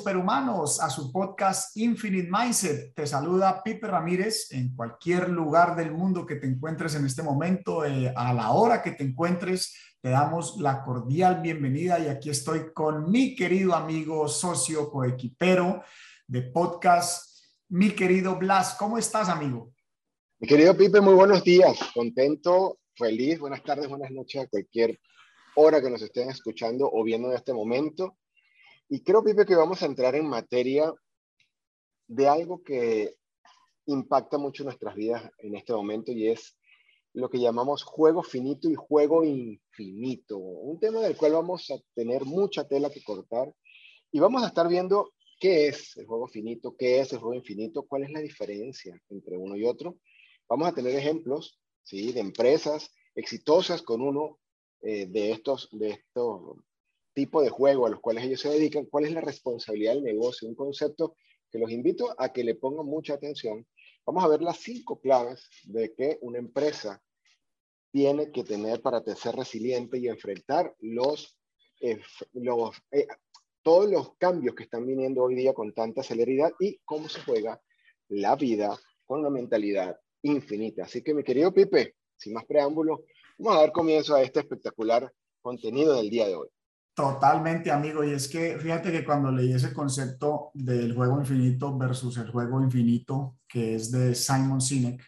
superhumanos, a su podcast Infinite Mindset. Te saluda Pipe Ramírez en cualquier lugar del mundo que te encuentres en este momento, eh, a la hora que te encuentres. Te damos la cordial bienvenida y aquí estoy con mi querido amigo, socio, coequipero de podcast, mi querido Blas. ¿Cómo estás, amigo? Mi querido Pipe, muy buenos días. Contento, feliz. Buenas tardes, buenas noches a cualquier hora que nos estén escuchando o viendo en este momento. Y creo, Pipe, que vamos a entrar en materia de algo que impacta mucho nuestras vidas en este momento y es lo que llamamos juego finito y juego infinito. Un tema del cual vamos a tener mucha tela que cortar y vamos a estar viendo qué es el juego finito, qué es el juego infinito, cuál es la diferencia entre uno y otro. Vamos a tener ejemplos ¿sí? de empresas exitosas con uno eh, de, estos, de estos tipo de juego a los cuales ellos se dedican, cuál es la responsabilidad del negocio, un concepto que los invito a que le pongan mucha atención. Vamos a ver las cinco claves de que una empresa tiene que tener para ser resiliente y enfrentar los, los eh, todos los cambios que están viniendo hoy día con tanta celeridad y cómo se juega la vida con una mentalidad infinita. Así que mi querido Pipe, sin más preámbulos, vamos a dar comienzo a este espectacular contenido del día de hoy. Totalmente, amigo. Y es que fíjate que cuando leí ese concepto del juego infinito versus el juego infinito, que es de Simon Sinek,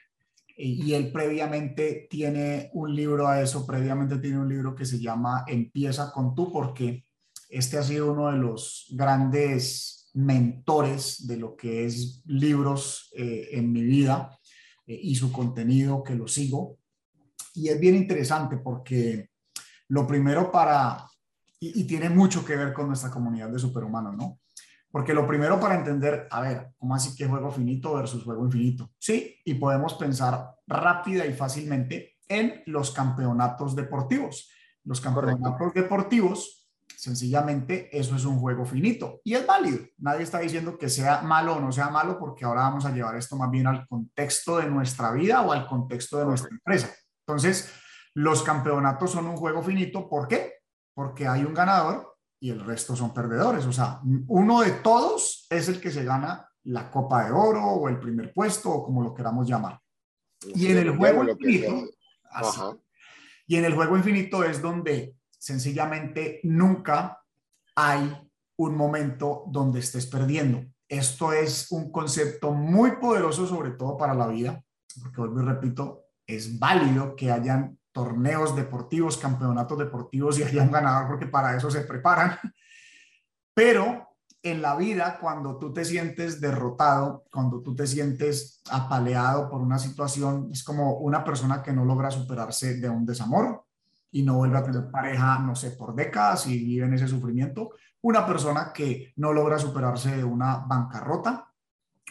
y él previamente tiene un libro a eso, previamente tiene un libro que se llama Empieza con tú, porque este ha sido uno de los grandes mentores de lo que es libros eh, en mi vida eh, y su contenido que lo sigo. Y es bien interesante porque lo primero para y, tiene mucho que ver con nuestra comunidad de superhumanos, ¿no? Porque lo primero para entender, a ver, ¿cómo así que juego finito versus juego infinito? Sí, y podemos pensar rápida y fácilmente en los campeonatos deportivos. Los campeonatos deportivos, sencillamente, eso es un juego finito y es válido. Nadie está diciendo que sea malo o no sea malo, porque ahora vamos a llevar esto más bien al contexto de nuestra vida o al contexto de nuestra empresa. Entonces, los campeonatos son un juego finito. ¿Por qué? Porque hay un ganador y el resto son perdedores. O sea, uno de todos es el que se gana la copa de oro o el primer puesto o como lo queramos llamar. Y en el juego infinito, y en el juego infinito es donde sencillamente nunca hay un momento donde estés perdiendo. Esto es un concepto muy poderoso, sobre todo para la vida, porque vuelvo y repito, es válido que hayan torneos deportivos, campeonatos deportivos y haya un ganador porque para eso se preparan. Pero en la vida, cuando tú te sientes derrotado, cuando tú te sientes apaleado por una situación, es como una persona que no logra superarse de un desamor y no vuelve a tener pareja, no sé, por décadas y vive en ese sufrimiento. Una persona que no logra superarse de una bancarrota,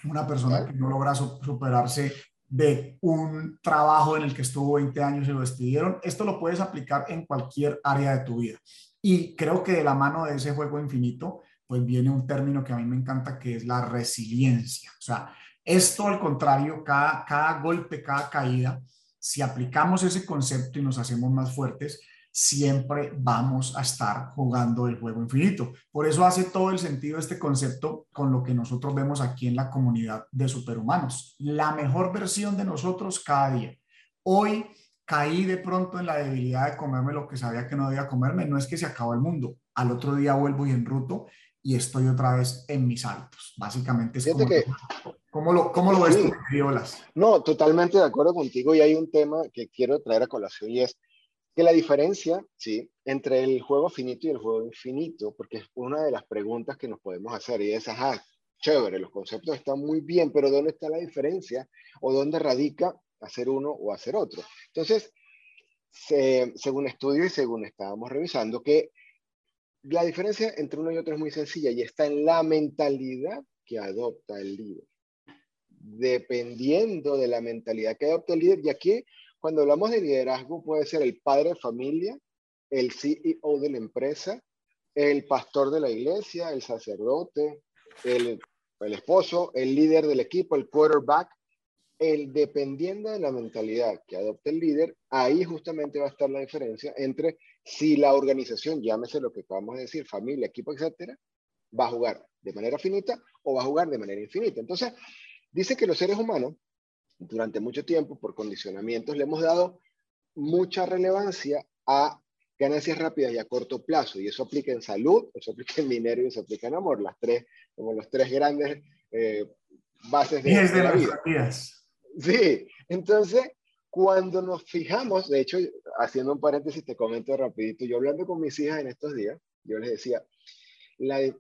una persona que no logra superarse de un trabajo en el que estuvo 20 años y lo despidieron. Esto lo puedes aplicar en cualquier área de tu vida. Y creo que de la mano de ese juego infinito, pues viene un término que a mí me encanta, que es la resiliencia. O sea, esto al contrario, cada, cada golpe, cada caída, si aplicamos ese concepto y nos hacemos más fuertes, siempre vamos a estar jugando el juego infinito. Por eso hace todo el sentido este concepto con lo que nosotros vemos aquí en la comunidad de superhumanos. La mejor versión de nosotros cada día. Hoy caí de pronto en la debilidad de comerme lo que sabía que no debía comerme. No es que se acabó el mundo. Al otro día vuelvo y enruto y estoy otra vez en mis hábitos. Básicamente es como, que, ¿cómo, lo, cómo lo ves Violas? No, totalmente de acuerdo contigo y hay un tema que quiero traer a colación y es que la diferencia, sí, entre el juego finito y el juego infinito, porque es una de las preguntas que nos podemos hacer y es, ajá, chévere, los conceptos están muy bien, pero ¿dónde está la diferencia o dónde radica hacer uno o hacer otro? Entonces, según estudio y según estábamos revisando, que la diferencia entre uno y otro es muy sencilla y está en la mentalidad que adopta el líder. Dependiendo de la mentalidad que adopta el líder, y aquí cuando hablamos de liderazgo, puede ser el padre de familia, el CEO de la empresa, el pastor de la iglesia, el sacerdote, el, esposo, el líder del equipo, el quarterback. El dependiendo de la mentalidad que adopte el líder, ahí justamente va a estar la diferencia entre si la organización, llámese lo que acabamos de decir, familia, equipo, etcétera, va a jugar de manera finita o va a jugar de manera infinita. Entonces, dice que los seres humanos, durante mucho tiempo, por condicionamientos, le hemos dado mucha relevancia a ganancias rápidas y a corto plazo. Y eso aplica en salud, eso aplica en dinero y eso aplica en amor. Las tres, como los tres grandes eh, bases de, la vida. Sí, entonces, cuando nos fijamos, de hecho, haciendo un paréntesis, te comento rapidito, yo hablando con mis hijas en estos días, yo les decía,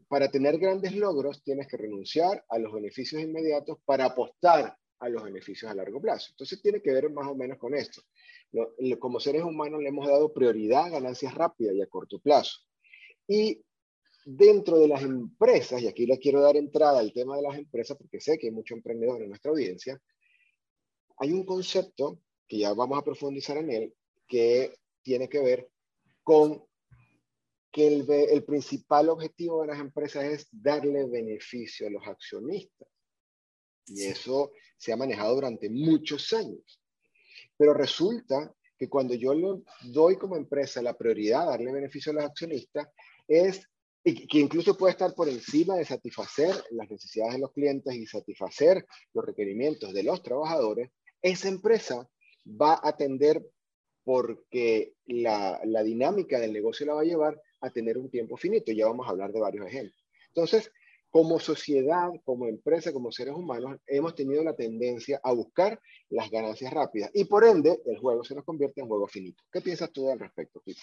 para tener grandes logros tienes que renunciar a los beneficios inmediatos para apostar a los beneficios a largo plazo. Entonces tiene que ver más o menos con esto. Como seres humanos le hemos dado prioridad a ganancias rápidas y a corto plazo. Y dentro de las empresas, y aquí le quiero dar entrada al tema de las empresas porque sé que hay muchos emprendedores en nuestra audiencia, hay un concepto que ya vamos a profundizar en él, que tiene que ver con que el, el, principal objetivo de las empresas es darle beneficio a los accionistas. Y eso se ha manejado durante muchos años. Pero resulta que cuando yo le doy como empresa la prioridad a darle beneficio a los accionistas, es que incluso puede estar por encima de satisfacer las necesidades de los clientes y satisfacer los requerimientos de los trabajadores, esa empresa va a atender porque la, la dinámica del negocio la va a llevar a tener un tiempo finito. Ya vamos a hablar de varios ejemplos. Entonces, como sociedad, como empresa, como seres humanos, hemos tenido la tendencia a buscar las ganancias rápidas y por ende el juego se nos convierte en juego finito. ¿Qué piensas tú al respecto, Peter?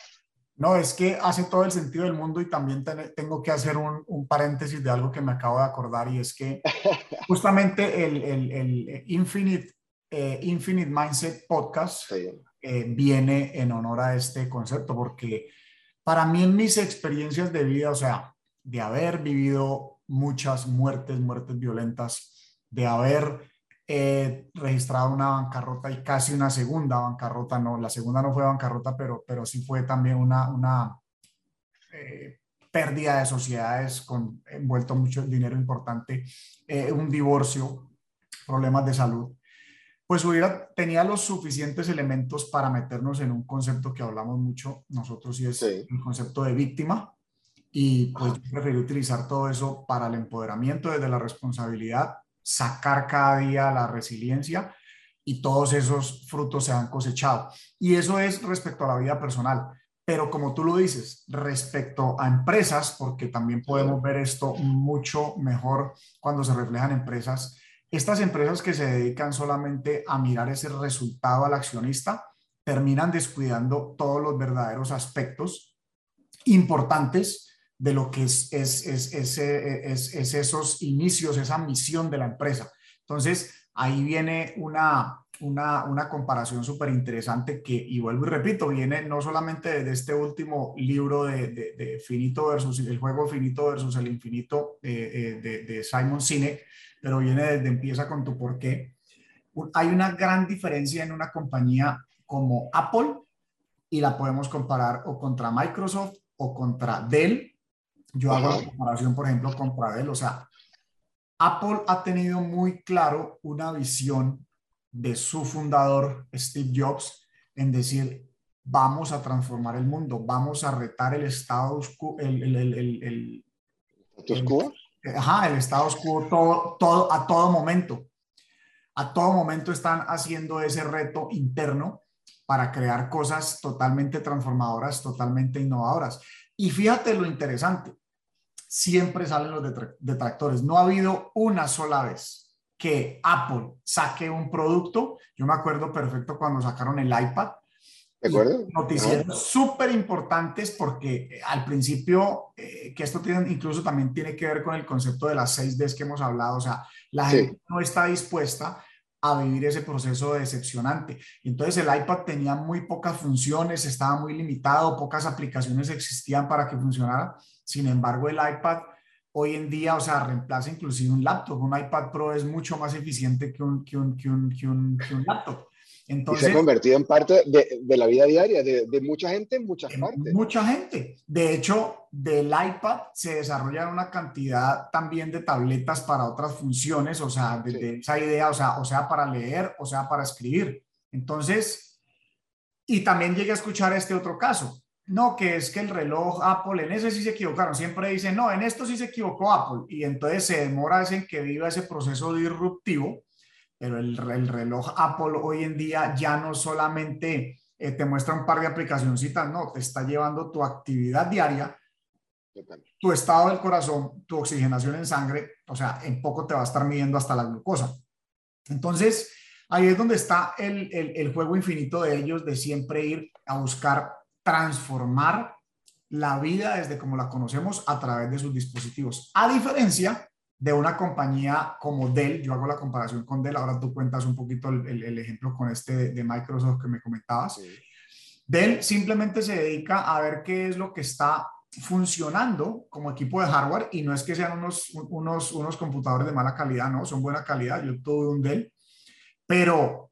No, es que hace todo el sentido del mundo y también tengo que hacer un, un, paréntesis de algo que me acabo de acordar y es que justamente el, el, el Infinite, eh, Infinite Mindset Podcast eh, viene en honor a este concepto porque para mí en mis experiencias de vida, o sea, de haber vivido muchas muertes, muertes violentas, de haber eh, registrado una bancarrota y casi una segunda bancarrota, no, la segunda no fue bancarrota, pero, pero sí fue también una, una eh, pérdida de sociedades con envuelto mucho dinero importante, eh, un divorcio, problemas de salud. Pues hubiera, tenía los suficientes elementos para meternos en un concepto que hablamos mucho nosotros y es el concepto de víctima. Y pues yo prefiero utilizar todo eso para el empoderamiento desde la responsabilidad, sacar cada día la resiliencia y todos esos frutos se han cosechado. Y eso es respecto a la vida personal. Pero como tú lo dices, respecto a empresas, porque también podemos ver esto mucho mejor cuando se reflejan empresas, estas empresas que se dedican solamente a mirar ese resultado al accionista terminan descuidando todos los verdaderos aspectos importantes de lo que es, es, es, es, esos inicios, esa misión de la empresa. Entonces, ahí viene una, una, una comparación súper interesante que, y vuelvo y repito, viene no solamente de este último libro de, de, Finito versus el juego finito versus el infinito eh, de, de Simon Sinek, pero viene desde empieza con tu por qué. Hay una gran diferencia en una compañía como Apple y la podemos comparar o contra Microsoft o contra Dell. Yo hago la comparación, por ejemplo, contra Dell. O sea, Apple ha tenido muy claro una visión de su fundador, Steve Jobs, en decir, vamos a transformar el mundo, vamos a retar el estado el, el, el, el, Ajá, el estado oscuro todo, todo, a todo momento. A todo momento están haciendo ese reto interno para crear cosas totalmente transformadoras, totalmente innovadoras. Y fíjate lo interesante, siempre salen los detractores. No ha habido una sola vez que Apple saque un producto. Yo me acuerdo perfecto cuando sacaron el iPad ¿De acuerdo? Noticieros súper importantes porque eh, al principio, eh, que esto tiene, incluso también tiene que ver con el concepto de las seis Ds que hemos hablado, o sea, la gente no está dispuesta a vivir ese proceso decepcionante. Entonces el iPad tenía muy pocas funciones, estaba muy limitado, pocas aplicaciones existían para que funcionara. Sin embargo, el iPad hoy en día, o sea, reemplaza inclusive un laptop. Un iPad Pro es mucho más eficiente que un, que un, que un, que un, que un laptop. Entonces, y se ha convertido en parte de, de la vida diaria de, de, mucha gente en muchas partes. Mucha gente. De hecho, del iPad se desarrolla una cantidad también de tabletas para otras funciones, o sea, de, esa idea, o sea, o sea, para leer, o sea, para escribir. Entonces, y también llegué a escuchar este otro caso. no, que es que el reloj Apple, en ese sí se equivocaron, siempre dicen, no, en esto sí se equivocó Apple, y entonces se demora en que viva ese proceso disruptivo, pero el, reloj Apple hoy en día ya no solamente eh, te muestra un par de aplicacioncitas, no, te está llevando tu actividad diaria, tu estado del corazón, tu oxigenación en sangre, o sea, en poco te va a estar midiendo hasta la glucosa. Entonces, ahí es donde está el, el juego infinito de ellos, de siempre ir a buscar transformar la vida desde como la conocemos a través de sus dispositivos. A diferencia de una compañía como Dell, yo hago la comparación con Dell, ahora tú cuentas un poquito el, ejemplo con este de, Microsoft que me comentabas. Dell simplemente se dedica a ver qué es lo que está funcionando como equipo de hardware y no es que sean unos, unos, unos computadores de mala calidad, no, son buena calidad, yo tuve un Dell, pero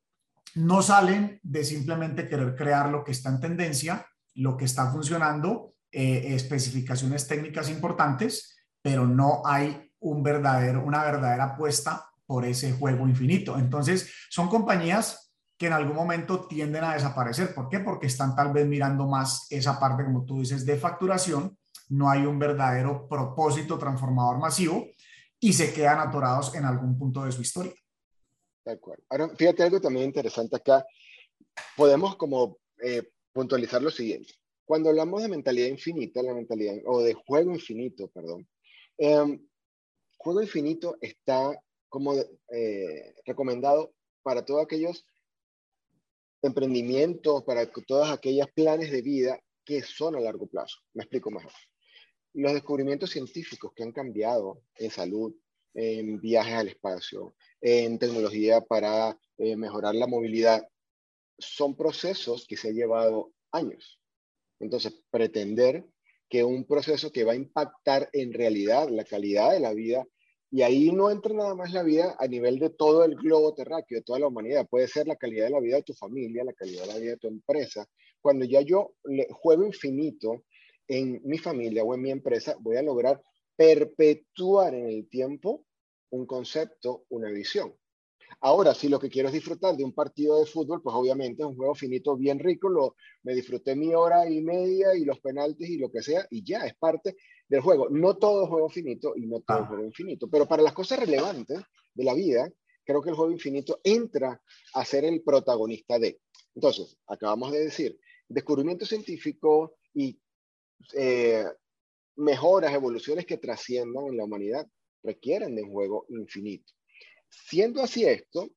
no salen de simplemente querer crear lo que está en tendencia, lo que está funcionando, eh, especificaciones técnicas importantes, pero no hay un verdadero, una verdadera apuesta por ese juego infinito. Entonces, son compañías que en algún momento tienden a desaparecer. ¿Por qué? Porque están tal vez mirando más esa parte, como tú dices, de facturación. No hay un verdadero propósito transformador masivo y se quedan atorados en algún punto de su historia. De acuerdo. Ahora, fíjate algo también interesante acá. Podemos como eh, puntualizar lo siguiente. Cuando hablamos de mentalidad infinita, la mentalidad, o de juego infinito, perdón, eh, juego infinito está como eh, recomendado para todos aquellos emprendimientos, para todas aquellas planes de vida que son a largo plazo. Me explico mejor. Los descubrimientos científicos que han cambiado en salud, en viajes al espacio, en tecnología para eh, mejorar la movilidad, son procesos que se han llevado años. Entonces, pretender que un proceso que va a impactar en realidad la calidad de la vida, y ahí no entra nada más la vida a nivel de todo el globo terráqueo, de toda la humanidad, puede ser la calidad de la vida de tu familia, la calidad de la vida de tu empresa. Cuando ya yo juego infinito en mi familia o en mi empresa, voy a lograr perpetuar en el tiempo un concepto, una visión. Ahora, si lo que quiero es disfrutar de un partido de fútbol, pues obviamente es un juego finito bien rico, lo, me disfruté mi hora y media y los penaltis y lo que sea, y ya es parte del juego. No todo es juego finito y no todo es juego infinito, pero para las cosas relevantes de la vida, creo que el juego infinito entra a ser el protagonista de. Entonces, acabamos de decir, descubrimiento científico y eh, mejoras, evoluciones que trasciendan en la humanidad requieren de un juego infinito. Siendo así esto,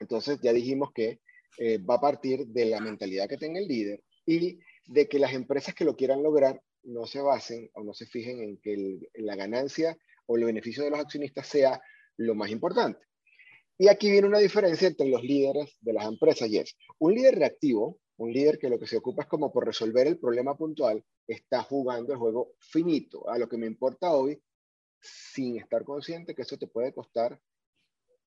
entonces ya dijimos que eh, va a partir de la mentalidad que tenga el líder y de que las empresas que lo quieran lograr no se basen o no se fijen en que la ganancia o el beneficio de los accionistas sea lo más importante. Y aquí viene una diferencia entre los líderes de las empresas y es un líder reactivo, un líder que lo que se ocupa es como por resolver el problema puntual, está jugando el juego finito, a lo que me importa hoy, sin estar consciente que eso te puede costar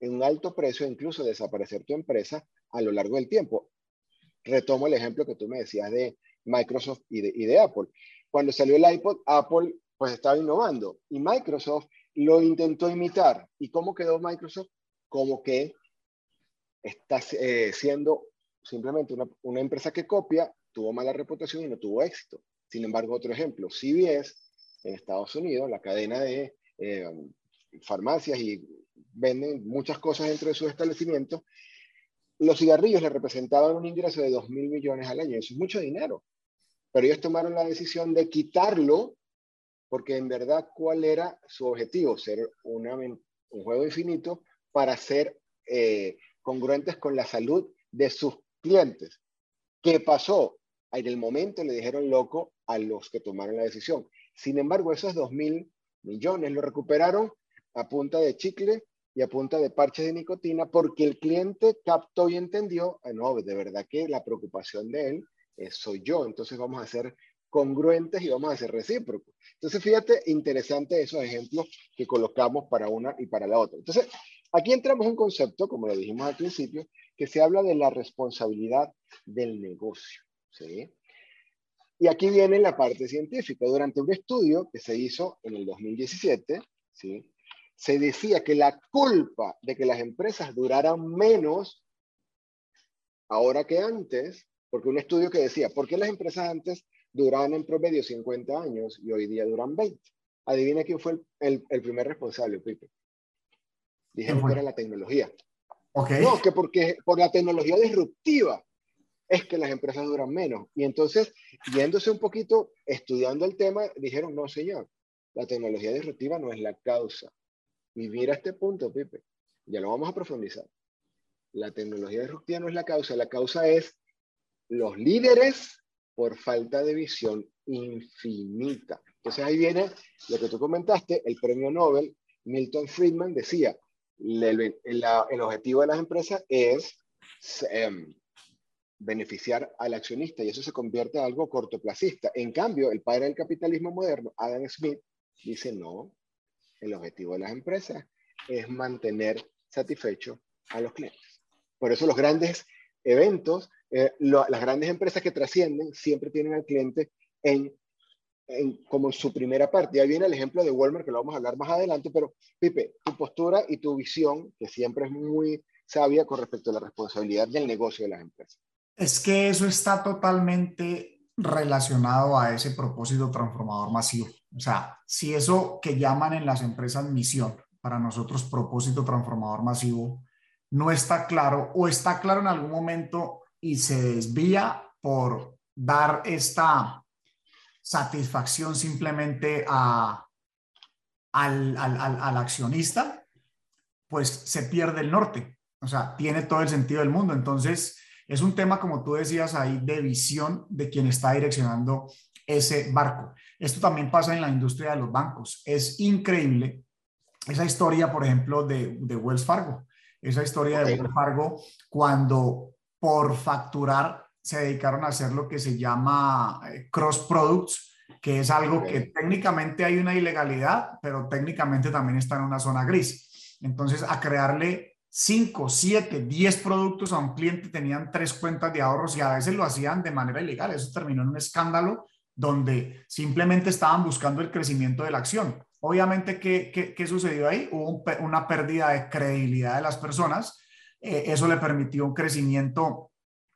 en un alto precio, incluso desaparecer tu empresa a lo largo del tiempo. Retomo el ejemplo que tú me decías de Microsoft y de, Apple. Cuando salió el iPod, Apple pues estaba innovando y Microsoft lo intentó imitar. ¿Y cómo quedó Microsoft? Como que está eh, siendo simplemente una, una, empresa que copia, tuvo mala reputación y no tuvo éxito. Sin embargo, otro ejemplo, CBS en Estados Unidos, la cadena de eh, farmacias y venden muchas cosas dentro de sus establecimientos, los cigarrillos le representaban un ingreso de 2 mil millones al año. Eso es mucho dinero. Pero ellos tomaron la decisión de quitarlo porque en verdad, ¿cuál era su objetivo? Ser un juego infinito para ser eh, congruentes con la salud de sus clientes. ¿Qué pasó? En el momento le dijeron loco a los que tomaron la decisión. Sin embargo, esos 2 mil millones lo recuperaron a punta de chicle y a punta de parches de nicotina porque el cliente captó y entendió, ah, no, de verdad que la preocupación de él soy yo, entonces vamos a ser congruentes y vamos a ser recíprocos. Entonces, fíjate, interesante esos ejemplos que colocamos para una y para la otra. Entonces, aquí entramos en un concepto, como lo dijimos al principio, que se habla de la responsabilidad del negocio. ¿sí? Y aquí viene la parte científica. Durante un estudio que se hizo en el 2017, ¿sí? Se decía que la culpa de que las empresas duraran menos ahora que antes, porque un estudio que decía, ¿por qué las empresas antes duraban en promedio 50 años y hoy día duran 20. Adivina quién fue el, el, primer responsable, Pipe. Dijeron que era la tecnología. Okay. No, que porque por la tecnología disruptiva es que las empresas duran menos. Y entonces, yéndose un poquito, estudiando el tema, dijeron, no, señor, la tecnología disruptiva no es la causa. Y mira este punto, Pipe, ya lo vamos a profundizar. La tecnología disruptiva no es la causa, la causa es los líderes por falta de visión infinita. Entonces ahí viene lo que tú comentaste, el premio Nobel, Milton Friedman decía, el, el, objetivo de las empresas es em, beneficiar al accionista y eso se convierte en algo cortoplacista. En cambio, el padre del capitalismo moderno, Adam Smith, dice no, el objetivo de las empresas es mantener satisfecho a los clientes. Por eso los grandes eventos, eh, las grandes empresas que trascienden siempre tienen al cliente en, como su primera parte. Y ahí viene el ejemplo de Walmart, que lo vamos a hablar más adelante, pero Pipe, tu postura y tu visión, que siempre es muy sabia con respecto a la responsabilidad del negocio de las empresas. Es que eso está totalmente relacionado a ese propósito transformador masivo. O sea, si eso que llaman en las empresas misión, para nosotros propósito transformador masivo, no está claro o está claro en algún momento y se desvía por dar esta satisfacción simplemente a, al, al accionista, pues se pierde el norte. O sea, tiene todo el sentido del mundo. Entonces, es un tema, como tú decías ahí, de visión de quien está direccionando ese barco. Esto también pasa en la industria de los bancos. Es increíble esa historia, por ejemplo, de, de Wells Fargo. Esa historia de Wells Fargo cuando por facturar se dedicaron a hacer lo que se llama eh, cross products, que es algo que técnicamente hay una ilegalidad, pero técnicamente también está en una zona gris. Entonces, a crearle 5, 7, 10 productos a un cliente, tenían tres cuentas de ahorros y a veces lo hacían de manera ilegal. Eso terminó en un escándalo donde simplemente estaban buscando el crecimiento de la acción. Obviamente, ¿qué, qué, sucedió ahí? Hubo una pérdida de credibilidad de las personas. Eh, eso le permitió un crecimiento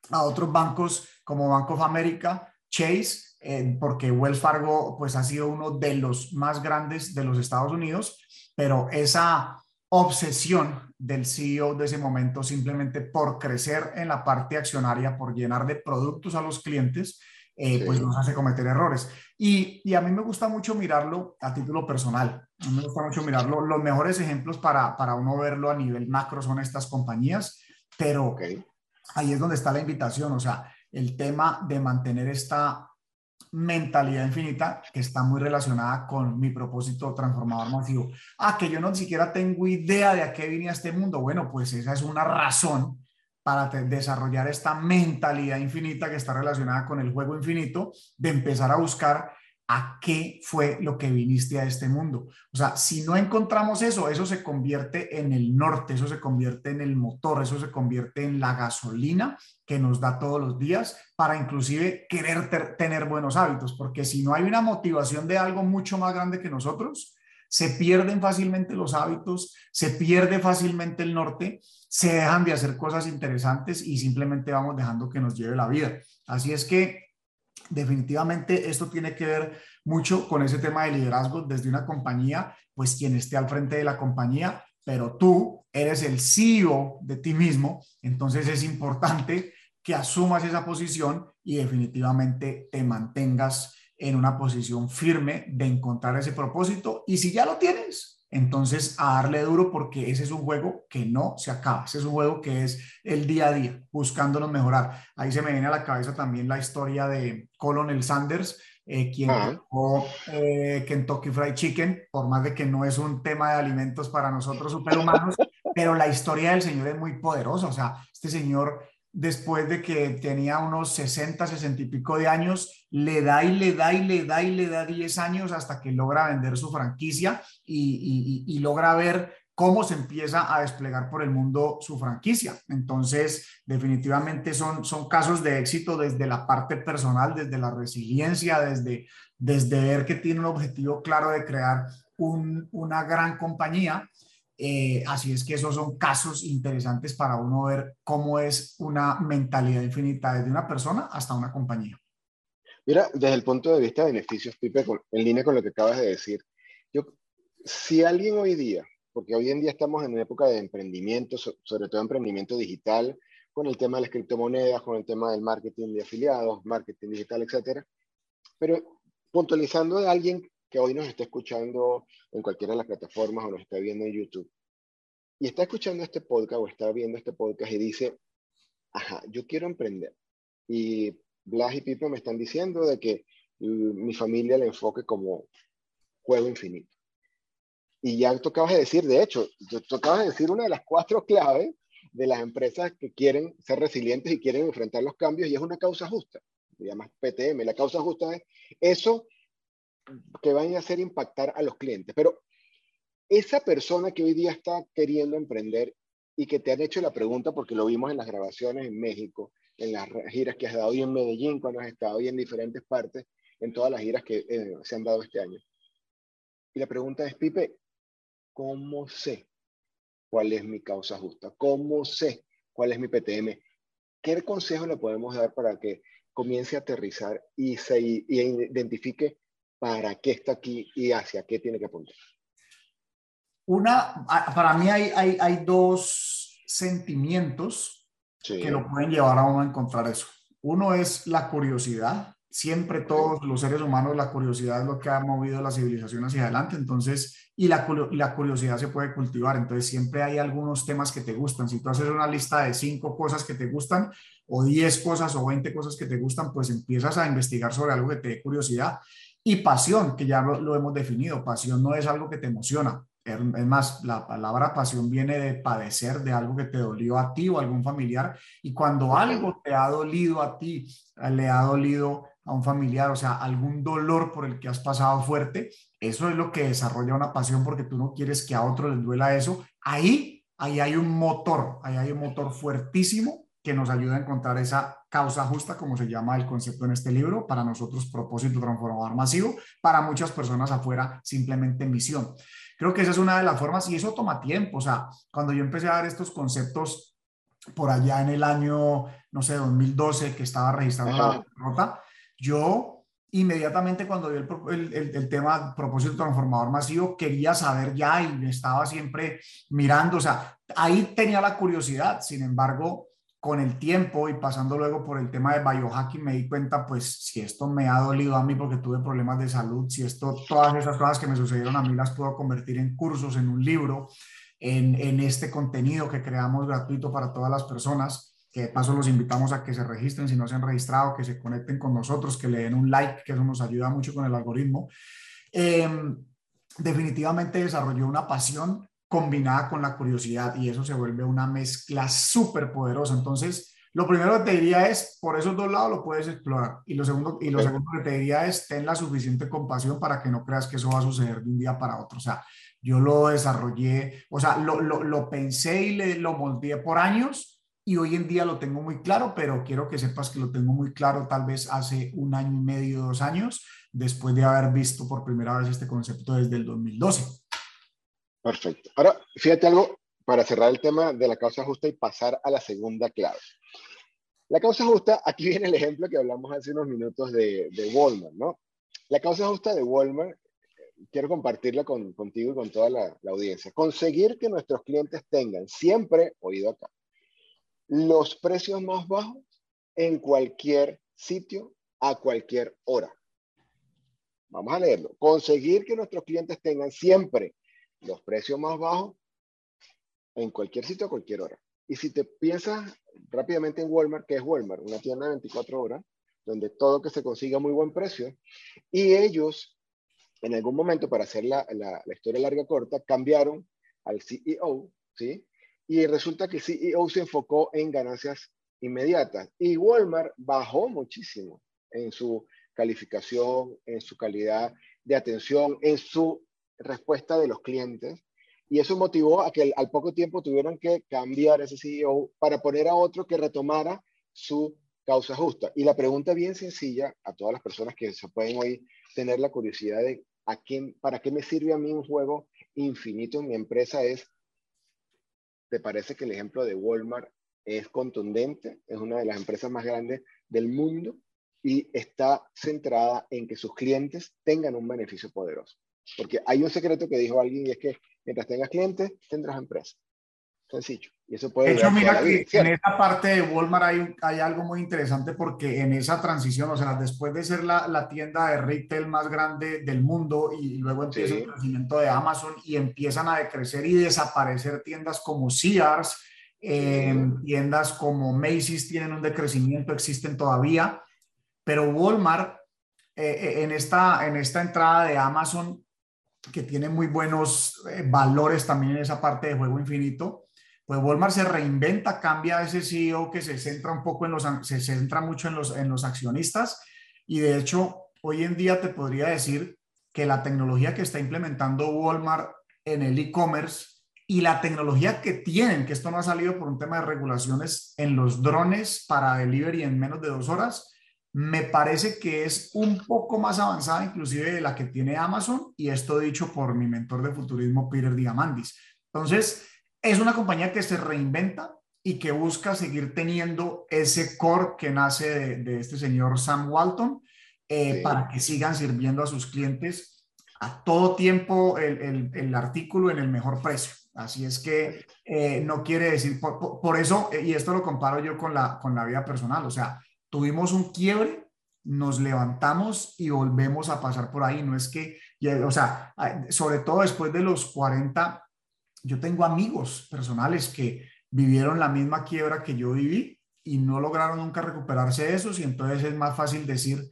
a otros bancos como Bank of America, Chase, eh, porque Wells Fargo pues, ha sido uno de los más grandes de los Estados Unidos, pero esa obsesión del CEO de ese momento simplemente por crecer en la parte accionaria, por llenar de productos a los clientes, eh, pues nos hace cometer errores. Y, y, a mí me gusta mucho mirarlo a título personal. A mí me gusta mucho mirarlo. Los mejores ejemplos para, para uno verlo a nivel macro son estas compañías, pero ahí es donde está la invitación. O sea, el tema de mantener esta mentalidad infinita que está muy relacionada con mi propósito transformador masivo. Ah, que yo no siquiera tengo idea de a qué vine a este mundo. Bueno, pues esa es una razón para desarrollar esta mentalidad infinita que está relacionada con el juego infinito, de empezar a buscar a qué fue lo que viniste a este mundo. O sea, si no encontramos eso, eso se convierte en el norte, eso se convierte en el motor, eso se convierte en la gasolina que nos da todos los días para inclusive querer tener buenos hábitos, porque si no hay una motivación de algo mucho más grande que nosotros, se pierden fácilmente los hábitos, se pierde fácilmente el norte, se dejan de hacer cosas interesantes y simplemente vamos dejando que nos lleve la vida. Así es que definitivamente esto tiene que ver mucho con ese tema de liderazgo desde una compañía, pues quien esté al frente de la compañía, pero tú eres el CEO de ti mismo, entonces es importante que asumas esa posición y definitivamente te mantengas en una posición firme de encontrar ese propósito y si ya lo tienes, entonces, a darle duro porque ese es un juego que no se acaba, ese es un juego que es el día a día, buscándonos mejorar. Ahí se me viene a la cabeza también la historia de Colonel Sanders, eh, quien uh Kentucky Fried Chicken, por más de que no es un tema de alimentos para nosotros superhumanos, pero la historia del señor es muy poderosa. O sea, este señor después de que tenía unos 60, 60 y pico de años, le da y le da y le da y le da 10 años hasta que logra vender su franquicia y, logra ver cómo se empieza a desplegar por el mundo su franquicia. Entonces, definitivamente son, son casos de éxito desde la parte personal, desde la resiliencia, desde, desde ver que tiene un objetivo claro de crear una gran compañía eh, así es que esos son casos interesantes para uno ver cómo es una mentalidad infinita desde una persona hasta una compañía. Mira, desde el punto de vista de beneficios, Pipe, en línea con lo que acabas de decir, yo, si alguien hoy día, porque hoy en día estamos en una época de emprendimiento, sobre todo emprendimiento digital, con el tema de las criptomonedas, con el tema del marketing de afiliados, marketing digital, etcétera, pero puntualizando de alguien que hoy nos está escuchando en cualquiera de las plataformas o nos está viendo en YouTube, y está escuchando este podcast o está viendo este podcast y dice, ajá, yo quiero emprender. Y Blas y Pipe me están diciendo de que mi familia le enfoque como juego infinito. Y ya tocabas de decir, de hecho, tocabas de decir una de las cuatro claves de las empresas que quieren ser resilientes y quieren enfrentar los cambios y es una causa justa. Se llama PTM. La causa justa es eso que va a hacer impactar a los clientes. Pero esa persona que hoy día está queriendo emprender y que te han hecho la pregunta, porque lo vimos en las grabaciones en México, en las giras que has dado hoy en Medellín, cuando has estado hoy en diferentes partes, en todas las giras que eh, se han dado este año. Y la pregunta es, Pipe, ¿cómo sé cuál es mi causa justa? ¿Cómo sé cuál es mi PTM? ¿Qué consejo le podemos dar para que comience a aterrizar y se y identifique para qué está aquí y hacia qué tiene que apuntar? Una, para mí hay, hay, hay dos sentimientos que lo pueden llevar a uno a encontrar eso. Uno es la curiosidad. Siempre todos los seres humanos, la curiosidad es lo que ha movido la civilización hacia adelante. Entonces, y la, la curiosidad se puede cultivar. Entonces, siempre hay algunos temas que te gustan. Si tú haces una lista de cinco cosas que te gustan, o diez cosas, o veinte cosas que te gustan, pues empiezas a investigar sobre algo que te dé curiosidad. Y pasión, que ya lo, lo hemos definido. Pasión no es algo que te emociona es más, la palabra pasión viene de padecer de algo que te dolió a ti o a algún familiar. Y cuando algo te ha dolido a ti, le ha dolido a un familiar, o sea, algún dolor por el que has pasado fuerte, eso es lo que desarrolla una pasión porque tú no quieres que a otro les duela eso. Ahí, ahí hay un motor, ahí hay un motor fuertísimo que nos ayuda a encontrar esa causa justa, como se llama el concepto en este libro, para nosotros propósito transformador masivo, para muchas personas afuera simplemente misión. Creo que esa es una de las formas y eso toma tiempo. O sea, cuando yo empecé a dar estos conceptos por allá en el año, no sé, 2012, que estaba registrando la rota, yo inmediatamente cuando vi el, el, el, tema propósito transformador masivo, quería saber ya y estaba siempre mirando, o sea, ahí tenía la curiosidad, sin embargo, con el tiempo y pasando luego por el tema de biohacking me di cuenta, pues si esto me ha dolido a mí porque tuve problemas de salud, si esto, todas esas cosas que me sucedieron a mí las puedo convertir en cursos, en un libro, en, en este contenido que creamos gratuito para todas las personas, que de paso los invitamos a que se registren si no se han registrado, que se conecten con nosotros, que le den un like, que eso nos ayuda mucho con el algoritmo. Eh, definitivamente desarrolló una pasión combinada con la curiosidad y eso se vuelve una mezcla súper poderosa. Entonces, lo primero que te diría es, por esos dos lados lo puedes explorar. Y lo segundo, y lo segundo que te diría es, ten la suficiente compasión para que no creas que eso va a suceder de un día para otro. O sea, yo lo desarrollé, o sea, lo, lo, lo pensé y le, lo moldeé por años y hoy en día lo tengo muy claro, pero quiero que sepas que lo tengo muy claro tal vez hace un año y medio, dos años, después de haber visto por primera vez este concepto desde el 2012. Perfecto. Ahora, fíjate algo para cerrar el tema de la causa justa y pasar a la segunda clave. La causa justa, aquí viene el ejemplo que hablamos hace unos minutos de, Walmart, ¿no? La causa justa de Walmart, quiero compartirla con, contigo y con toda la, la audiencia. Conseguir que nuestros clientes tengan siempre, oído acá, los precios más bajos en cualquier sitio a cualquier hora. Vamos a leerlo. Conseguir que nuestros clientes tengan siempre los precios más bajos en cualquier sitio a cualquier hora. Y si te piensas rápidamente en Walmart, que es Walmart? Una tienda de 24 horas, donde todo que se consiga muy buen precio. Y ellos, en algún momento, para hacer la, la, la historia larga corta, cambiaron al CEO, ¿sí? Y resulta que el CEO se enfocó en ganancias inmediatas. Y Walmart bajó muchísimo en su calificación, en su calidad de atención, en su respuesta de los clientes y eso motivó a que al poco tiempo tuvieron que cambiar ese CEO para poner a otro que retomara su causa justa. Y la pregunta bien sencilla a todas las personas que se pueden hoy tener la curiosidad de ¿a quién, para qué me sirve a mí un juego infinito en mi empresa es, ¿te parece que el ejemplo de Walmart es contundente? Es una de las empresas más grandes del mundo y está centrada en que sus clientes tengan un beneficio poderoso. Porque hay un secreto que dijo alguien y es que mientras tengas clientes, tendrás empresa. Sencillo. Y eso puede de hecho, mira que en esa parte de Walmart hay, hay, algo muy interesante porque en esa transición, o sea, después de ser la, la tienda de retail más grande del mundo y, luego empieza el crecimiento de Amazon y empiezan a decrecer y desaparecer tiendas como Sears, eh, tiendas como Macy's tienen un decrecimiento, existen todavía, pero Walmart eh, eh, en, esta, en esta entrada de Amazon que tiene muy buenos valores también en esa parte de juego infinito, pues Walmart se reinventa, cambia ese CEO que se centra un poco en los, se centra mucho en los, en los accionistas. Y de hecho hoy en día te podría decir que la tecnología que está implementando Walmart en el e-commerce y la tecnología que tienen, que esto no ha salido por un tema de regulaciones en los drones para delivery en menos de dos horas, me parece que es un poco más avanzada inclusive de la que tiene Amazon y esto dicho por mi mentor de futurismo, Peter Diamandis. Entonces, es una compañía que se reinventa y que busca seguir teniendo ese core que nace de, este señor Sam Walton eh, para que sigan sirviendo a sus clientes a todo tiempo el, artículo en el mejor precio. Así es que eh, no quiere decir, por, eso, eh, y esto lo comparo yo con la, con la vida personal, o sea, tuvimos un quiebre, nos levantamos y volvemos a pasar por ahí. No es que, o sea, sobre todo después de los 40, yo tengo amigos personales que vivieron la misma quiebra que yo viví y no lograron nunca recuperarse de esos y entonces es más fácil decir,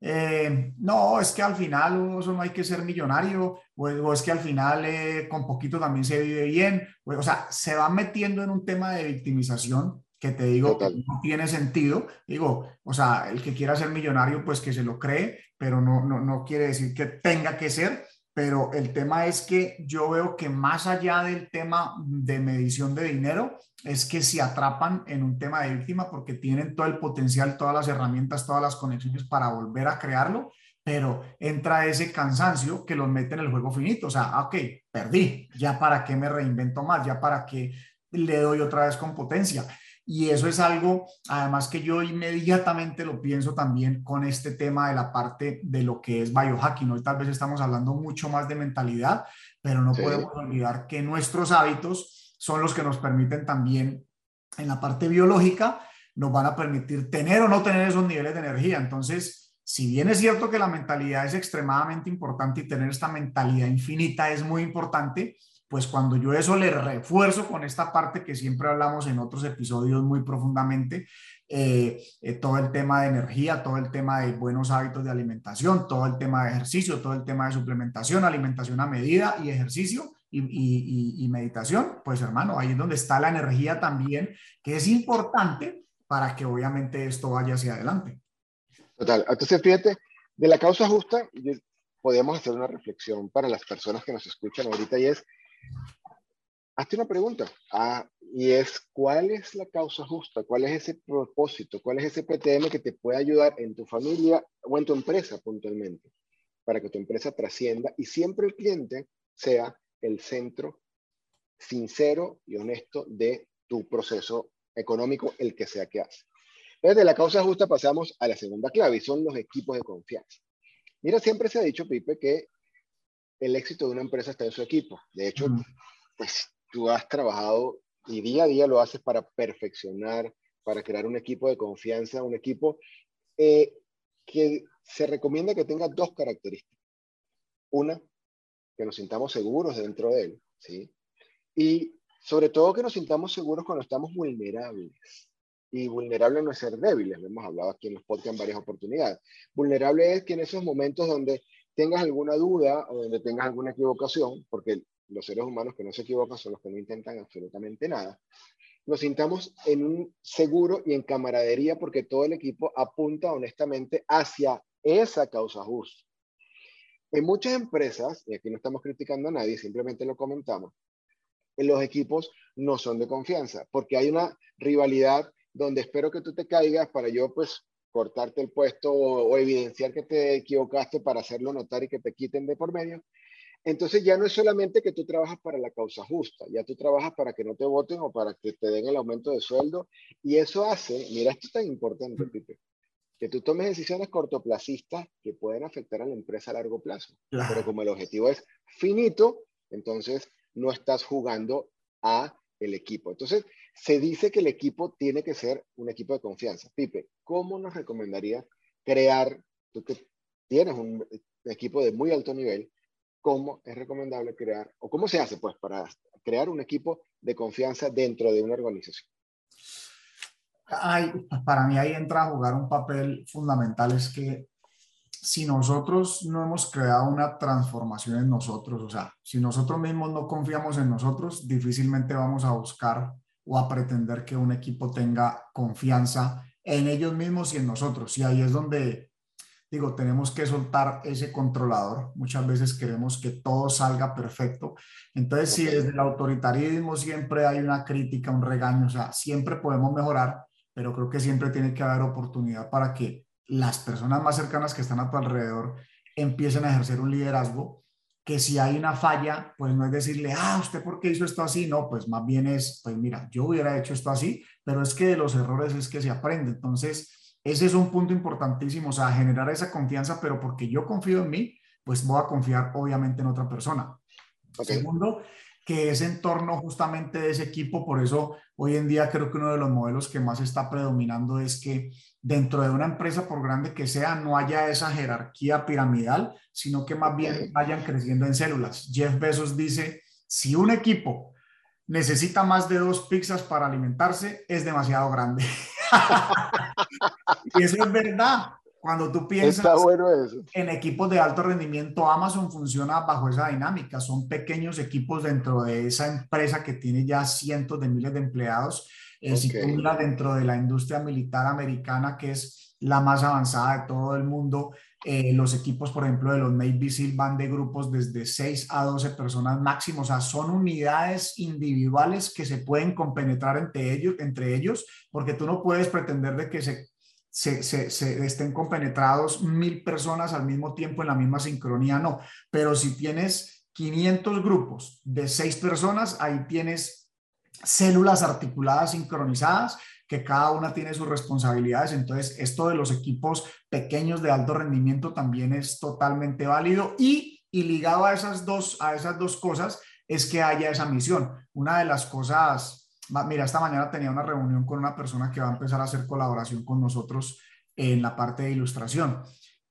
eh, no, es que al final eso no hay que ser millonario o, es que al final eh, con poquito también se vive bien. O, sea, se va metiendo en un tema de victimización que te digo no tiene sentido. Digo, o sea, el que quiera ser millonario, pues que se lo cree, pero no, no, no quiere decir que tenga que ser pero el tema es que yo veo que más allá del tema de medición de dinero, es que se atrapan en un tema de víctima porque tienen todo el potencial, todas las herramientas, todas las conexiones para volver a crearlo, pero entra ese cansancio que los mete en el juego finito. O sea, ok, perdí, ya para qué me reinvento más, ya para qué le doy otra vez con potencia. Y eso es algo, además que yo inmediatamente lo pienso también con este tema de la parte de lo que es biohacking. Hoy tal vez estamos hablando mucho más de mentalidad, pero no podemos olvidar que nuestros hábitos son los que nos permiten también en la parte biológica, nos van a permitir tener o no tener esos niveles de energía. Entonces, si bien es cierto que la mentalidad es extremadamente importante y tener esta mentalidad infinita es muy importante, pues cuando yo eso le refuerzo con esta parte que siempre hablamos en otros episodios muy profundamente, eh, eh, todo el tema de energía, todo el tema de buenos hábitos de alimentación, todo el tema de ejercicio, todo el tema de suplementación, alimentación a medida y ejercicio y, meditación, pues hermano, ahí es donde está la energía también, que es importante para que obviamente esto vaya hacia adelante. Total, entonces fíjate, de la causa justa, podemos hacer una reflexión para las personas que nos escuchan ahorita y es, hazte una pregunta, ah, y es, ¿cuál es la causa justa? ¿Cuál es ese propósito? ¿Cuál es ese PTM que te puede ayudar en tu familia o en tu empresa puntualmente? Para que tu empresa trascienda y siempre el cliente sea el centro sincero y honesto de tu proceso económico, el que sea que hace. Desde la causa justa pasamos a la segunda clave y son los equipos de confianza. Mira, siempre se ha dicho, Pipe, que el éxito de una empresa está en su equipo. De hecho, pues tú has trabajado y día a día lo haces para perfeccionar, para crear un equipo de confianza, un equipo eh, que se recomienda que tenga dos características. Una, que nos sintamos seguros dentro de él, ¿sí? Y sobre todo que nos sintamos seguros cuando estamos vulnerables. Y vulnerable no es ser débiles, lo hemos hablado aquí en los podcasts en varias oportunidades. Vulnerable es que en esos momentos donde tengas alguna duda o donde tengas alguna equivocación, porque los seres humanos que no se equivocan son los que no intentan absolutamente nada, nos sintamos en un seguro y en camaradería porque todo el equipo apunta honestamente hacia esa causa justa. En muchas empresas, y aquí no estamos criticando a nadie, simplemente lo comentamos, en los equipos no son de confianza, porque hay una rivalidad donde espero que tú te caigas para yo pues cortarte el puesto o, evidenciar que te equivocaste para hacerlo notar y que te quiten de por medio. Entonces ya no es solamente que tú trabajas para la causa justa, ya tú trabajas para que no te voten o para que te den el aumento de sueldo. Y eso hace, mira, esto es tan importante, Pipe. que tú tomes decisiones cortoplacistas que pueden afectar a la empresa a largo plazo. Pero como el objetivo es finito, entonces no estás jugando a el equipo. Entonces, se dice que el equipo tiene que ser un equipo de confianza. Pipe, ¿cómo nos recomendaría crear, tú que tienes un equipo de muy alto nivel, cómo es recomendable crear, o cómo se hace, pues, para crear un equipo de confianza dentro de una organización? para mí ahí entra a jugar un papel fundamental, es que si nosotros no hemos creado una transformación en nosotros, o sea, si nosotros mismos no confiamos en nosotros, difícilmente vamos a buscar o a pretender que un equipo tenga confianza en ellos mismos y en nosotros. Y ahí es donde, digo, tenemos que soltar ese controlador. Muchas veces queremos que todo salga perfecto. Entonces, si desde el autoritarismo siempre hay una crítica, un regaño, o sea, siempre podemos mejorar, pero creo que siempre tiene que haber oportunidad para que las personas más cercanas que están a tu alrededor empiecen a ejercer un liderazgo, que si hay una falla, pues no es decirle, ah, ¿usted por qué hizo esto así? No, pues más bien es, pues mira, yo hubiera hecho esto así, pero es que de los errores es que se aprende. Entonces, ese es un punto importantísimo, o sea, generar esa confianza, pero porque yo confío en mí, pues voy a confiar obviamente en otra persona. Segundo, que es en torno justamente de ese equipo, por eso hoy en día creo que uno de los modelos que más está predominando es que dentro de una empresa, por grande que sea, no haya esa jerarquía piramidal, sino que más bien vayan creciendo en células. Jeff Bezos dice, si un equipo necesita más de dos pizzas para alimentarse, es demasiado grande. y eso es verdad. Cuando tú piensas en equipos de alto rendimiento, Amazon funciona bajo esa dinámica. Son pequeños equipos dentro de esa empresa que tiene ya cientos de miles de empleados. Eh, si tú miras dentro de la industria militar americana, que es la más avanzada de todo el mundo, eh, los equipos, por ejemplo, de los Navy SEAL van de grupos desde 6 a 12 personas máximo. O sea, son unidades individuales que se pueden compenetrar entre ellos, entre ellos porque tú no puedes pretender de que se se, estén compenetrados mil personas al mismo tiempo en la misma sincronía, no. Pero si tienes 500 grupos de seis personas, ahí tienes células articuladas sincronizadas que cada una tiene sus responsabilidades. Entonces, esto de los equipos pequeños de alto rendimiento también es totalmente válido y, y ligado a esas, dos, a esas dos cosas es que haya esa misión. Una de las cosas Mira, esta mañana tenía una reunión con una persona que va a empezar a hacer colaboración con nosotros en la parte de ilustración.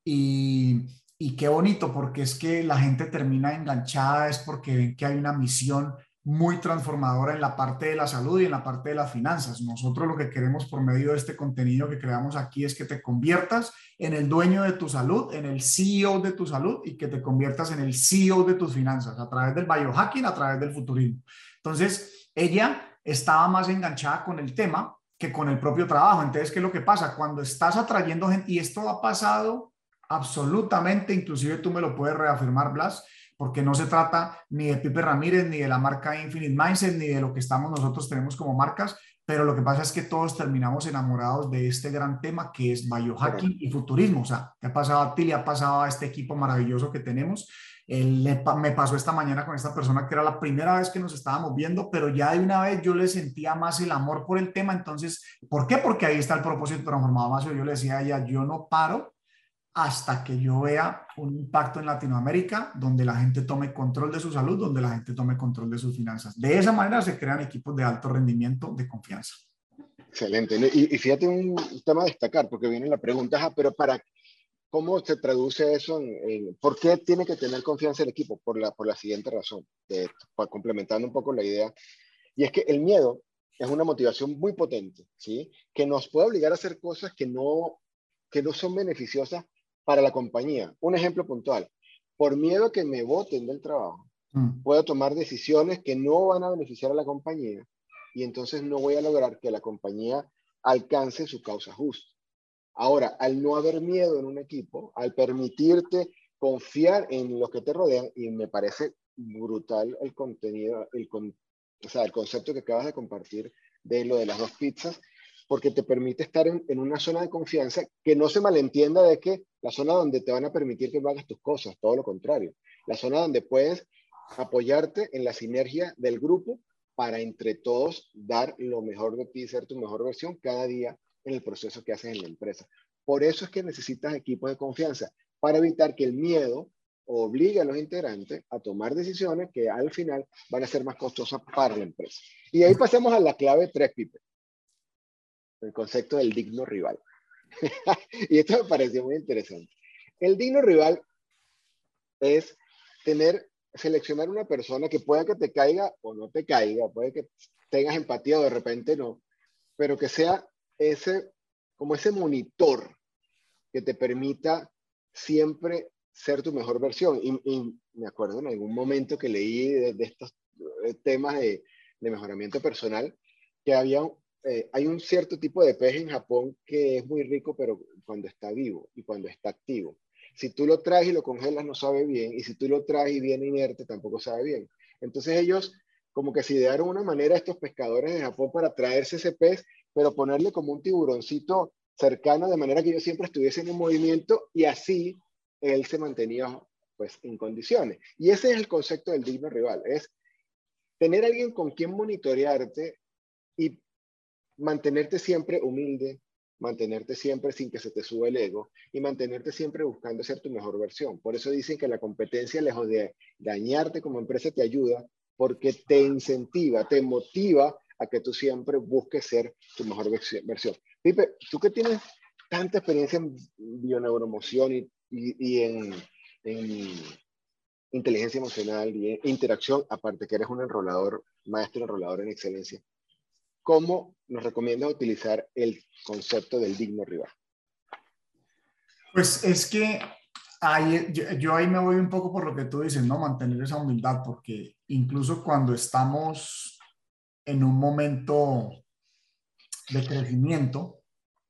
Y, y qué bonito, porque es que la gente termina enganchada, es porque ven que hay una misión muy transformadora en la parte de la salud y en la parte de las finanzas. Nosotros lo que queremos por medio de este contenido que creamos aquí es que te conviertas en el dueño de tu salud, en el CEO de tu salud y que te conviertas en el CEO de tus finanzas a través del biohacking, a través del futurismo. Entonces, ella estaba más enganchada con el tema que con el propio trabajo. Entonces, ¿qué es lo que pasa? Cuando estás atrayendo gente, y esto ha pasado absolutamente, inclusive tú me lo puedes reafirmar, Blas, porque no se trata ni de Pipe Ramírez, ni de la marca Infinite Mindset, ni de lo que estamos nosotros tenemos como marcas, pero lo que pasa es que todos terminamos enamorados de este gran tema que es biohacking y futurismo. O sea, ¿qué ha pasado a ti? ¿Le ha pasado a este equipo maravilloso que tenemos? Me pasó esta mañana con esta persona que era la primera vez que nos estábamos viendo, pero ya de una vez yo le sentía más el amor por el tema. Entonces, ¿por qué? Porque ahí está el propósito transformado más. Yo le decía a ella, yo no paro hasta que yo vea un impacto en Latinoamérica donde la gente tome control de su salud, donde la gente tome control de sus finanzas. De esa manera se crean equipos de alto rendimiento de confianza. Excelente. Y, fíjate un tema a destacar, porque viene la pregunta, pero para ¿Cómo se traduce eso en, por qué tiene que tener confianza el equipo? Por la, por la siguiente razón, complementando un poco la idea, y es que el miedo es una motivación muy potente, ¿sí? Que nos puede obligar a hacer cosas que no, que no son beneficiosas para la compañía. Un ejemplo puntual, por miedo a que me voten del trabajo, mm. puedo tomar decisiones que no van a beneficiar a la compañía y entonces no voy a lograr que la compañía alcance su causa justa. Ahora, al no haber miedo en un equipo, al permitirte confiar en los que te rodean, y me parece brutal el contenido, el, o sea, el concepto que acabas de compartir de lo de las dos pizzas, porque te permite estar en, en, una zona de confianza que no se malentienda de que la zona donde te van a permitir que hagas tus cosas, todo lo contrario, la zona donde puedes apoyarte en la sinergia del grupo para entre todos dar lo mejor de ti, ser tu mejor versión cada día en el proceso que haces en la empresa. Por eso es que necesitas equipos de confianza, para evitar que el miedo obligue a los integrantes a tomar decisiones que al final van a ser más costosas para la empresa. Y ahí pasamos a la clave 3, Pipe, el concepto del digno rival. y esto me pareció muy interesante. El digno rival es tener, seleccionar una persona que pueda que te caiga o no te caiga, puede que tengas empatía o de repente no, pero que sea ese, como ese monitor que te permita siempre ser tu mejor versión. Y, me acuerdo en algún momento que leí de, estos temas de, mejoramiento personal, que había, eh, hay un cierto tipo de pez en Japón que es muy rico, pero cuando está vivo y cuando está activo. Si tú lo traes y lo congelas, no sabe bien, y si tú lo traes y viene inerte, tampoco sabe bien. Entonces ellos como que se idearon una manera estos pescadores de Japón para traerse ese pez, pero ponerle como un tiburoncito cercano de manera que ellos siempre estuviesen en movimiento y así él se mantenía pues en condiciones. Y ese es el concepto del digno rival, es tener alguien con quien monitorearte y mantenerte siempre humilde, mantenerte siempre sin que se te suba el ego y mantenerte siempre buscando ser tu mejor versión. Por eso dicen que la competencia, lejos de dañarte como empresa, te ayuda porque te incentiva, te motiva a que tú siempre busques ser tu mejor versión. Pipe, tú que tienes tanta experiencia en bioneuromoción y, y, en, en, inteligencia emocional y en interacción, aparte que eres un enrolador, maestro enrolador en excelencia, ¿cómo nos recomiendas utilizar el concepto del digno rival? Pues es que ahí, yo, ahí me voy un poco por lo que tú dices, ¿no? Mantener esa humildad, porque incluso cuando estamos en un momento de crecimiento,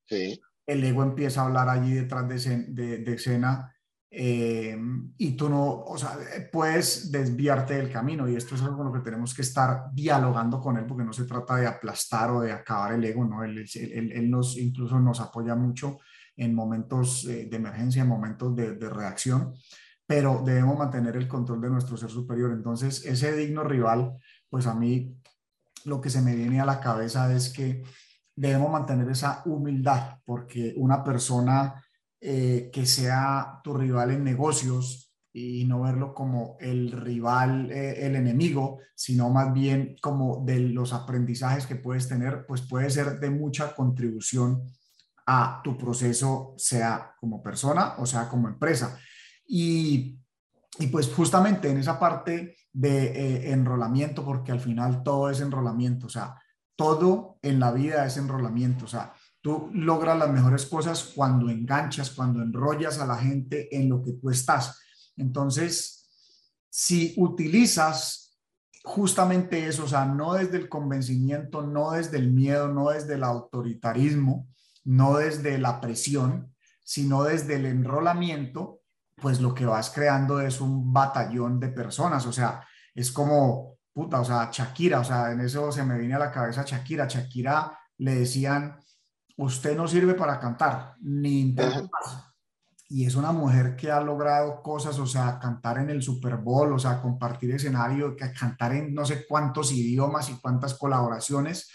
el ego empieza a hablar allí detrás de, de escena eh, y tú no, o sea, puedes desviarte del camino y esto es algo con lo que tenemos que estar dialogando con él porque no se trata de aplastar o de acabar el ego, ¿no? Él, él, nos, incluso nos apoya mucho en momentos eh, de emergencia, en momentos de, de, reacción, pero debemos mantener el control de nuestro ser superior. Entonces, ese digno rival, pues a mí lo que se me viene a la cabeza es que debemos mantener esa humildad porque una persona eh, que sea tu rival en negocios y no verlo como el rival, eh, el enemigo, sino más bien como de los aprendizajes que puedes tener, pues puede ser de mucha contribución a tu proceso, sea como persona o sea como empresa. Y, y pues justamente en esa parte de eh, enrolamiento, porque al final todo es enrolamiento, o sea, todo en la vida es enrolamiento, o sea, Tú logras las mejores cosas cuando enganchas, cuando enrollas a la gente en lo que tú estás. Entonces, si utilizas justamente eso, o sea, no desde el convencimiento, no desde el miedo, no desde el autoritarismo, no desde la presión, sino desde el enrolamiento, pues lo que vas creando es un batallón de personas, o sea, es como, puta, o sea, Shakira, o sea, en eso se me viene a la cabeza Shakira, Shakira le decían, usted no sirve para cantar, ni interpretar. Y es una mujer que ha logrado cosas, o sea, cantar en el Super Bowl, o sea, compartir escenario, cantar en no sé cuántos idiomas y cuántas colaboraciones.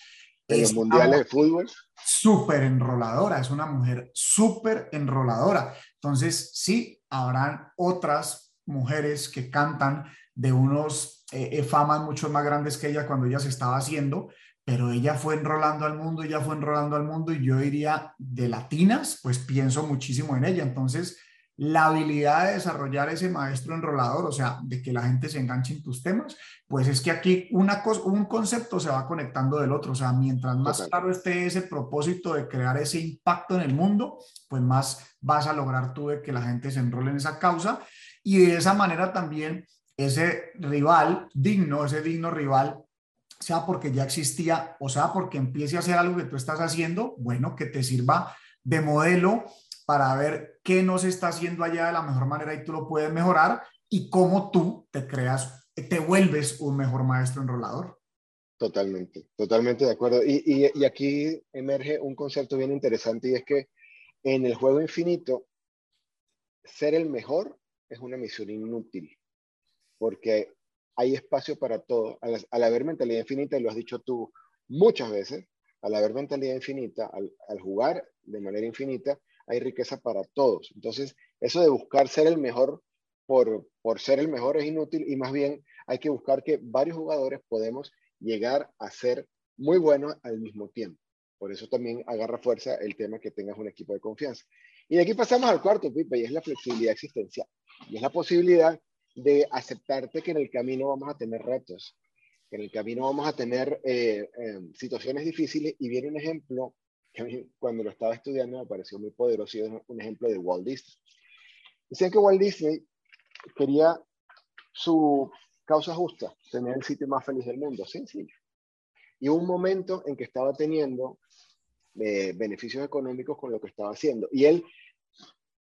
En los mundiales de fútbol. Súper enroladora, es una mujer súper enroladora. Entonces, sí, habrán otras mujeres que cantan de unos eh, eh, famas mucho más grandes que ella cuando ella se estaba haciendo, pero ella fue enrolando al mundo, ella fue enrolando al mundo y yo diría de latinas, pues pienso muchísimo en ella. Entonces, la habilidad de desarrollar ese maestro enrolador, o sea, de que la gente se enganche en tus temas, pues es que aquí una cosa, un concepto se va conectando del otro, o sea, mientras más claro esté ese propósito de crear ese impacto en el mundo, pues más vas a lograr tú de que la gente se enrole en esa causa. Y de esa manera también ese rival digno, ese digno rival sea porque ya existía o sea porque empiece a hacer algo que tú estás haciendo, bueno, que te sirva de modelo para ver qué no se está haciendo allá de la mejor manera y tú lo puedes mejorar y cómo tú te creas, te vuelves un mejor maestro enrolador. Totalmente, totalmente de acuerdo. Y, y aquí emerge un concepto bien interesante y es que en el juego infinito, ser el mejor es una misión inútil, porque hay espacio para todo. Al, haber mentalidad infinita, y lo has dicho tú muchas veces, al haber mentalidad infinita, al, jugar de manera infinita, hay riqueza para todos. Entonces, eso de buscar ser el mejor por, por ser el mejor es inútil y más bien hay que buscar que varios jugadores podemos llegar a ser muy buenos al mismo tiempo. Por eso también agarra fuerza el tema que tengas un equipo de confianza. Y de aquí pasamos al cuarto, Pipe, y es la flexibilidad existencial. Y es la posibilidad de aceptarte que en el camino vamos a tener retos, que en el camino vamos a tener eh, eh, situaciones difíciles. Y viene un ejemplo cuando lo estaba estudiando me pareció muy poderoso y es un ejemplo de Walt Disney. Decían que Walt Disney quería su causa justa, tener el sitio más feliz del mundo, sencillo. Y un momento en que estaba teniendo eh, beneficios económicos con lo que estaba haciendo. Y él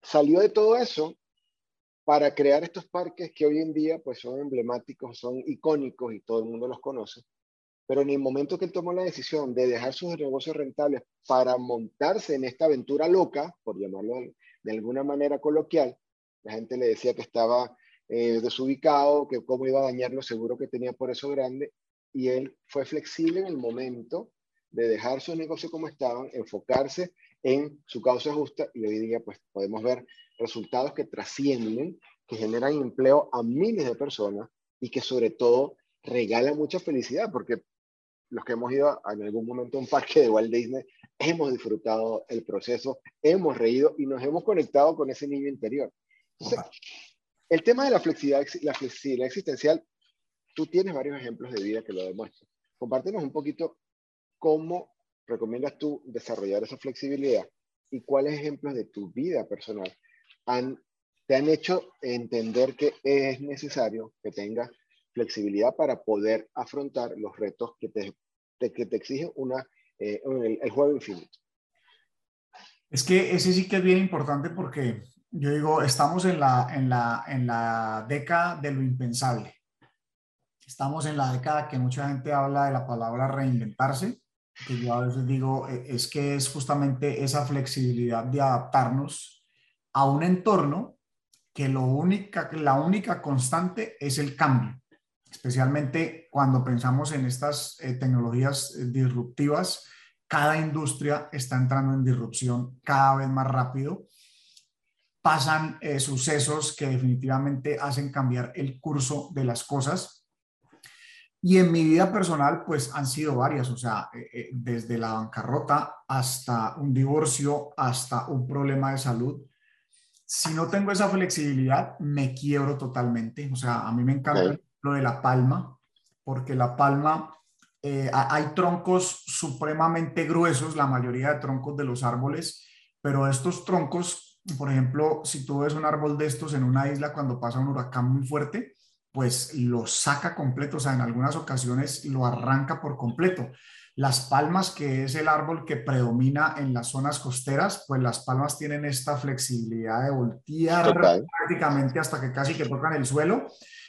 salió de todo eso para crear estos parques que hoy en día pues son emblemáticos, son icónicos y todo el mundo los conoce. Pero en el momento que él tomó la decisión de dejar sus negocios rentables para montarse en esta aventura loca, por llamarlo de alguna manera coloquial, la gente le decía que estaba eh, desubicado, que cómo iba a dañar lo seguro que tenía por eso grande, y él fue flexible en el momento de dejar sus negocios como estaban, enfocarse en su causa justa, y hoy día pues podemos ver resultados que trascienden, que generan empleo a miles de personas y que sobre todo regalan mucha felicidad, porque los que hemos ido en algún momento a un parque de Walt Disney, hemos disfrutado el proceso, hemos reído y nos hemos conectado con ese niño interior. el tema de la flexibilidad, la flexibilidad existencial, tú tienes varios ejemplos de vida que lo demuestran. Compártenos un poquito cómo recomiendas tú desarrollar esa flexibilidad y cuáles ejemplos de tu vida personal han, te han hecho entender que es necesario que tengas flexibilidad para poder afrontar los retos que te, que te exige una, eh, el, juego infinito. Es que ese sí que es bien importante porque yo digo, estamos en la, en la, en la década de lo impensable. Estamos en la década que mucha gente habla de la palabra reinventarse, que yo a veces digo, e, es que es justamente esa flexibilidad de adaptarnos a un entorno que lo única, la única constante es el cambio especialmente cuando pensamos en estas eh, tecnologías eh, disruptivas, cada industria está entrando en disrupción cada vez más rápido. Pasan eh, sucesos que definitivamente hacen cambiar el curso de las cosas. Y en mi vida personal, pues han sido varias, o sea, desde la bancarrota hasta un divorcio, hasta un problema de salud. Si no tengo esa flexibilidad, me quiebro totalmente. O sea, a mí me encanta de la palma, porque la palma, eh, hay troncos supremamente gruesos, la mayoría de troncos de los árboles, pero estos troncos, por ejemplo, si tú ves un árbol de estos en una isla cuando pasa un huracán muy fuerte, pues lo saca completo, o sea, en algunas ocasiones lo arranca por completo. Las palmas, que es el árbol que predomina en las zonas costeras, pues las palmas tienen esta flexibilidad de voltear prácticamente hasta que casi que tocan el suelo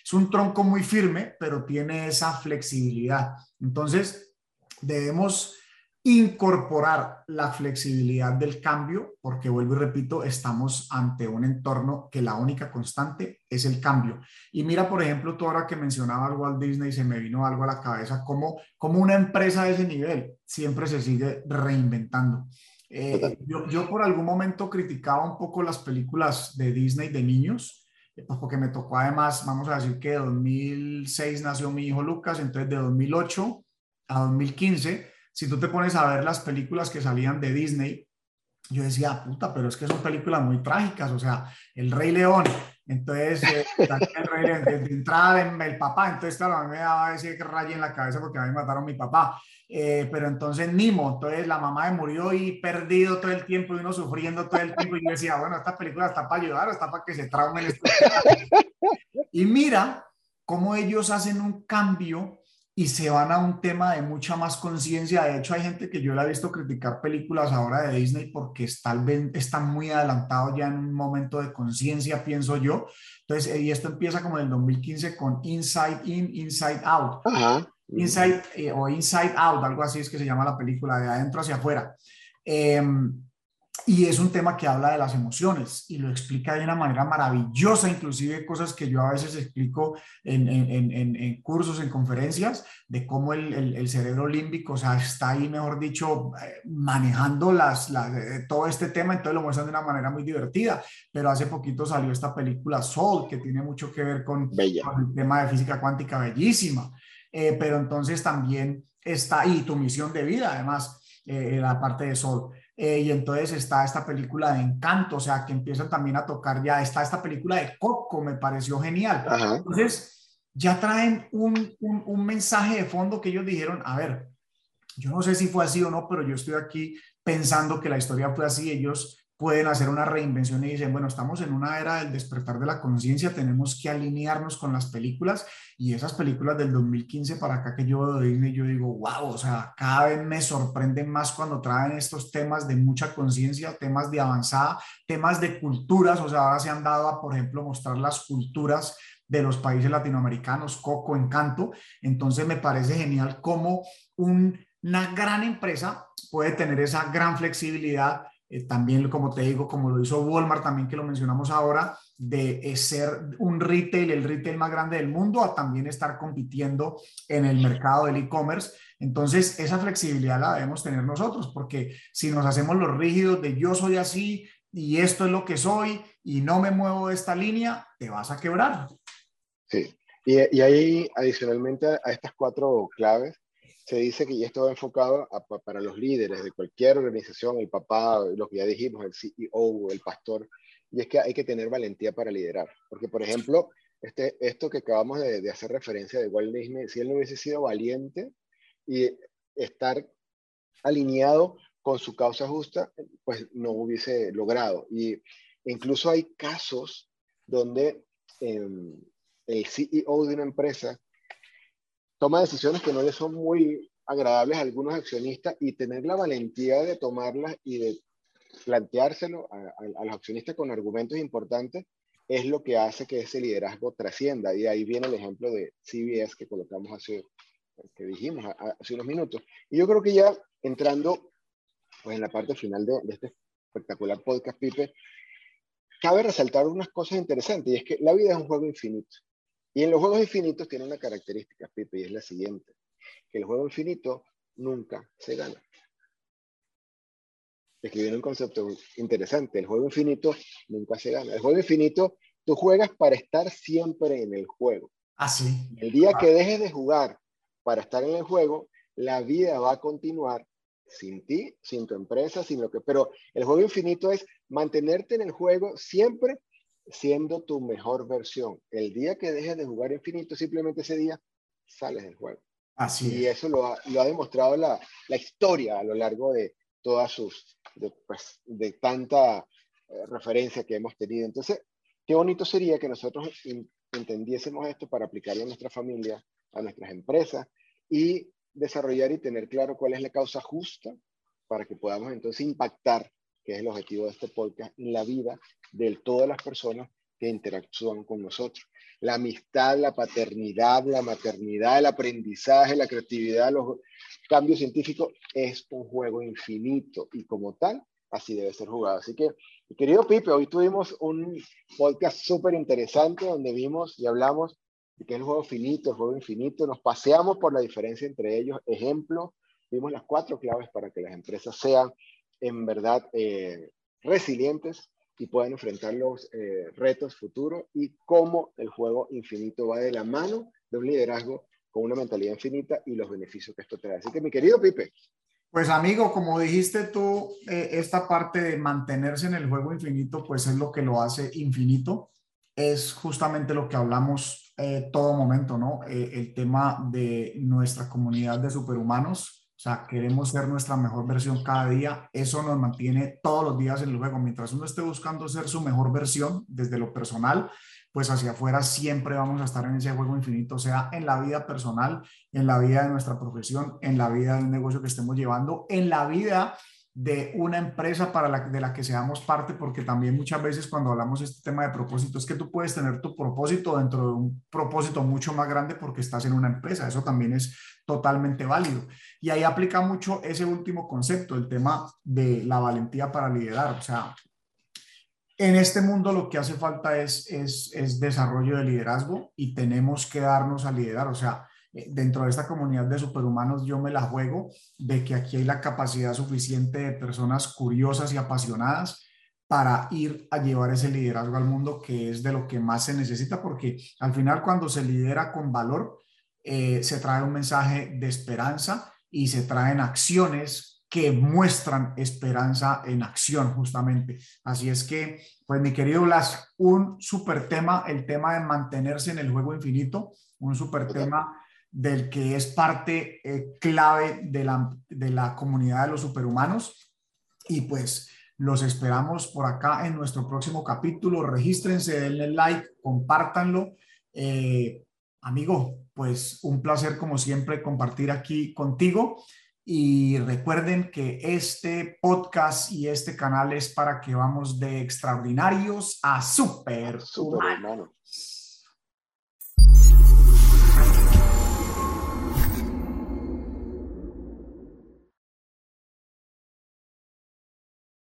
es un tronco muy firme, pero tiene esa flexibilidad. Entonces, debemos incorporar la flexibilidad del cambio, porque vuelvo y repito, estamos ante un entorno que la única constante es el cambio. Y mira, por ejemplo, tú ahora que mencionabas Walt Disney, se me vino algo a la cabeza, como, como una empresa de ese nivel siempre se sigue reinventando. Eh, yo, yo por algún momento criticaba un poco las películas de Disney de niños, porque me tocó además, vamos a decir que 2006 nació mi hijo Lucas, entonces de 2008 a 2015, si tú te pones a ver las películas que salían de Disney, yo decía, puta, pero es que son películas muy trágicas, o sea, El Rey León, entonces, eh, rey, de, entrada el papá, entonces claro, a mí me daba ese rayo en la cabeza porque a mí me mataron a mi papá, eh, pero entonces Nimo, entonces la mamá me murió y perdido todo el tiempo y uno sufriendo todo el tiempo y yo decía, bueno, esta película está para ayudar está para que se traumen. y mira cómo ellos hacen un cambio y se van a un tema de mucha más conciencia. De hecho, hay gente que yo la he visto criticar películas ahora de Disney porque están, están muy adelantados ya en un momento de conciencia, pienso yo. Entonces, eh, y esto empieza como en el 2015 con Inside In, Inside Out. Inside o Inside Out, algo así es que se llama la película, de adentro hacia afuera. Em, y es un tema que habla de las emociones y lo explica de una manera maravillosa, inclusive cosas que yo a veces explico en, en, en, en cursos, en conferencias, de cómo el, el, el, cerebro límbico, o sea, está ahí, mejor dicho, eh, manejando las, las, eh, todo este tema, entonces lo muestran de una manera muy divertida, pero hace poquito salió esta película Soul, que tiene mucho que ver con, con el tema de física cuántica, bellísima, eh, pero entonces también está ahí tu misión de vida, además, eh, la parte de Soul. Eh, y entonces está esta película de Encanto, o sea, que empiezan también a tocar ya, está esta película de Coco, me pareció genial. Entonces, ya traen un, un, un, mensaje de fondo que ellos dijeron, a ver, yo no sé si fue así o no, pero yo estoy aquí pensando que la historia fue así, ellos pueden hacer una reinvención y dicen, bueno, estamos en una era del despertar de la conciencia, tenemos que alinearnos con las películas y esas películas del 2015 para acá que yo veo de Disney, yo digo, wow, o sea, cada vez me sorprenden más cuando traen estos temas de mucha conciencia, temas de avanzada, temas de culturas, o sea, ahora se han dado a, por ejemplo, mostrar las culturas de los países latinoamericanos, Coco, Encanto, entonces me parece genial cómo un, una gran empresa puede tener esa gran flexibilidad eh, también, como te digo, como lo hizo Walmart, también que lo mencionamos ahora, de eh, ser un retail, el retail más grande del mundo, a también estar compitiendo en el mercado del e-commerce. Entonces, esa flexibilidad la debemos tener nosotros, porque si nos hacemos los rígidos de yo soy así y esto es lo que soy y no me muevo de esta línea, te vas a quebrar. Sí, y, y ahí adicionalmente a estas cuatro claves, se dice que ya esto enfocado para los líderes de cualquier organización, el papá, lo que ya dijimos, el CEO, el pastor, y es que hay que tener valentía para liderar. Porque, por ejemplo, este, esto que acabamos de, hacer referencia de Walt Disney, si él no hubiese sido valiente y estar alineado con su causa justa, pues no hubiese logrado. Y incluso hay casos donde eh, el CEO de una empresa toma decisiones que no le son muy agradables a algunos accionistas y tener la valentía de tomarlas y de planteárselo a, a, a, los accionistas con argumentos importantes es lo que hace que ese liderazgo trascienda. Y ahí viene el ejemplo de CBS que colocamos hace, que dijimos hace unos minutos. Y yo creo que ya entrando pues, en la parte final de, de este espectacular podcast, Pipe, cabe resaltar unas cosas interesantes y es que la vida es un juego infinito. Y en los juegos infinitos tiene una característica, Pipe, y es la siguiente, que el juego infinito nunca se gana. Escribieron un concepto interesante, el juego infinito nunca se gana. El juego infinito, tú juegas para estar siempre en el juego. Así. Ah, el día que dejes de jugar para estar en el juego, la vida va a continuar sin ti, sin tu empresa, sin lo que... Pero el juego infinito es mantenerte en el juego siempre siendo tu mejor versión. El día que dejes de jugar infinito, simplemente ese día sales del juego. Así y eso lo ha, lo ha demostrado la, la, historia a lo largo de todas sus, de, pues, de tanta eh, referencia que hemos tenido. Entonces, qué bonito sería que nosotros entendiésemos esto para aplicarlo a nuestra familia, a nuestras empresas y desarrollar y tener claro cuál es la causa justa para que podamos entonces impactar que es el objetivo de este podcast, en la vida de todas las personas que interactúan con nosotros. La amistad, la paternidad, la maternidad, el aprendizaje, la creatividad, los cambios científicos, es un juego infinito y como tal, así debe ser jugado. Así que, querido Pipe, hoy tuvimos un podcast súper interesante donde vimos y hablamos de qué es el juego finito, el juego infinito, nos paseamos por la diferencia entre ellos, ejemplos, vimos las cuatro claves para que las empresas sean en verdad eh, resilientes y puedan enfrentar los eh, retos futuros y cómo el juego infinito va de la mano de un liderazgo con una mentalidad infinita y los beneficios que esto da. Así que mi querido Pipe. Pues amigo, como dijiste tú, eh, esta parte de mantenerse en el juego infinito, pues es lo que lo hace infinito. Es justamente lo que hablamos eh, todo momento, ¿no? El tema de nuestra comunidad de superhumanos, o sea, queremos ser nuestra mejor versión cada día. Eso nos mantiene todos los días en el juego. Mientras uno esté buscando ser su mejor versión desde lo personal, pues hacia afuera siempre vamos a estar en ese juego infinito, sea en la vida personal, en la vida de nuestra profesión, en la vida del negocio que estemos llevando, en la vida de una empresa para la, de la que seamos parte, porque también muchas veces cuando hablamos de este tema de propósito es que tú puedes tener tu propósito dentro de un propósito mucho más grande porque estás en una empresa, eso también es totalmente válido. Y ahí aplica mucho ese último concepto, el tema de la valentía para liderar, o sea, en este mundo lo que hace falta es, es, es desarrollo de liderazgo y tenemos que darnos a liderar, o sea, dentro de esta comunidad de superhumanos yo me la juego de que aquí hay la capacidad suficiente de personas curiosas y apasionadas para ir a llevar ese liderazgo al mundo que es de lo que más se necesita porque al final cuando se lidera con valor eh, se trae un mensaje de esperanza y se traen acciones que muestran esperanza en acción justamente. Así es que, pues mi querido Blas, un super tema, el tema de mantenerse en el juego infinito, un super tema del que es parte eh, clave de la, de la comunidad de los superhumanos. Y pues los esperamos por acá en nuestro próximo capítulo. Regístrense, denle like, compártanlo. Eh, amigo, pues un placer como siempre compartir aquí contigo. Y recuerden que este podcast y este canal es para que vamos de extraordinarios a super superhumanos.